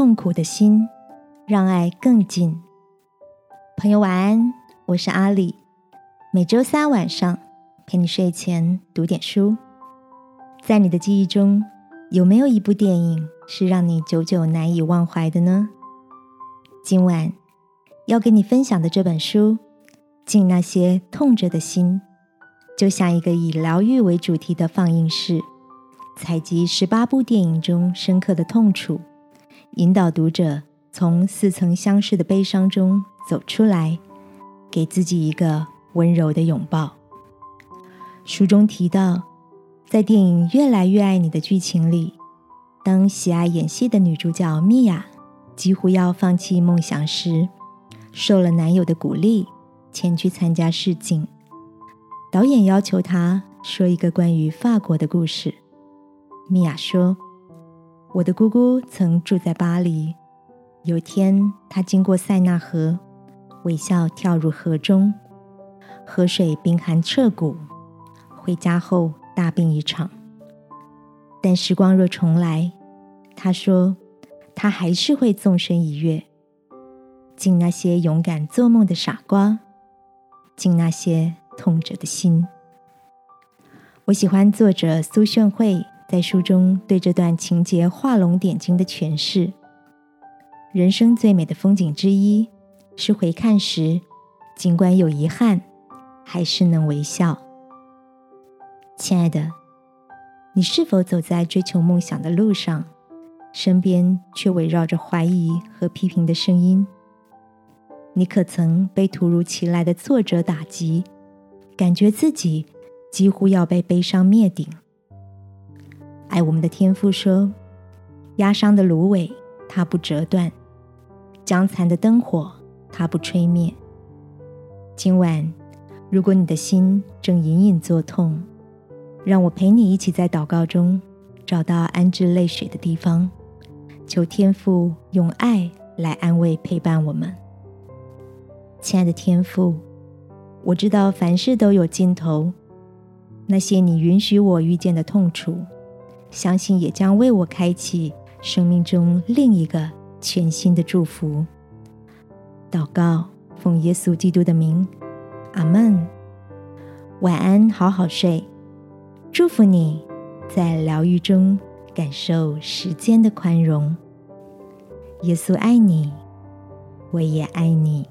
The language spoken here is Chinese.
痛苦的心，让爱更近。朋友晚安，我是阿里。每周三晚上陪你睡前读点书。在你的记忆中，有没有一部电影是让你久久难以忘怀的呢？今晚要跟你分享的这本书《敬那些痛着的心》，就像一个以疗愈为主题的放映室。采集十八部电影中深刻的痛楚，引导读者从似曾相识的悲伤中走出来，给自己一个温柔的拥抱。书中提到，在电影《越来越爱你》的剧情里，当喜爱演戏的女主角米娅几乎要放弃梦想时，受了男友的鼓励，前去参加试镜。导演要求她说一个关于法国的故事。米娅说：“我的姑姑曾住在巴黎。有天，她经过塞纳河，微笑跳入河中，河水冰寒彻骨。回家后大病一场。但时光若重来，她说，她还是会纵身一跃，敬那些勇敢做梦的傻瓜，敬那些痛着的心。我喜欢作者苏炫慧。”在书中对这段情节画龙点睛的诠释。人生最美的风景之一，是回看时，尽管有遗憾，还是能微笑。亲爱的，你是否走在追求梦想的路上，身边却围绕着怀疑和批评的声音？你可曾被突如其来的挫折打击，感觉自己几乎要被悲伤灭顶？爱我们的天父说：“压伤的芦苇，它不折断；将残的灯火，它不吹灭。”今晚，如果你的心正隐隐作痛，让我陪你一起在祷告中找到安置泪水的地方，求天父用爱来安慰陪伴我们。亲爱的天父，我知道凡事都有尽头，那些你允许我遇见的痛楚。相信也将为我开启生命中另一个全新的祝福。祷告，奉耶稣基督的名，阿门。晚安，好好睡。祝福你在疗愈中感受时间的宽容。耶稣爱你，我也爱你。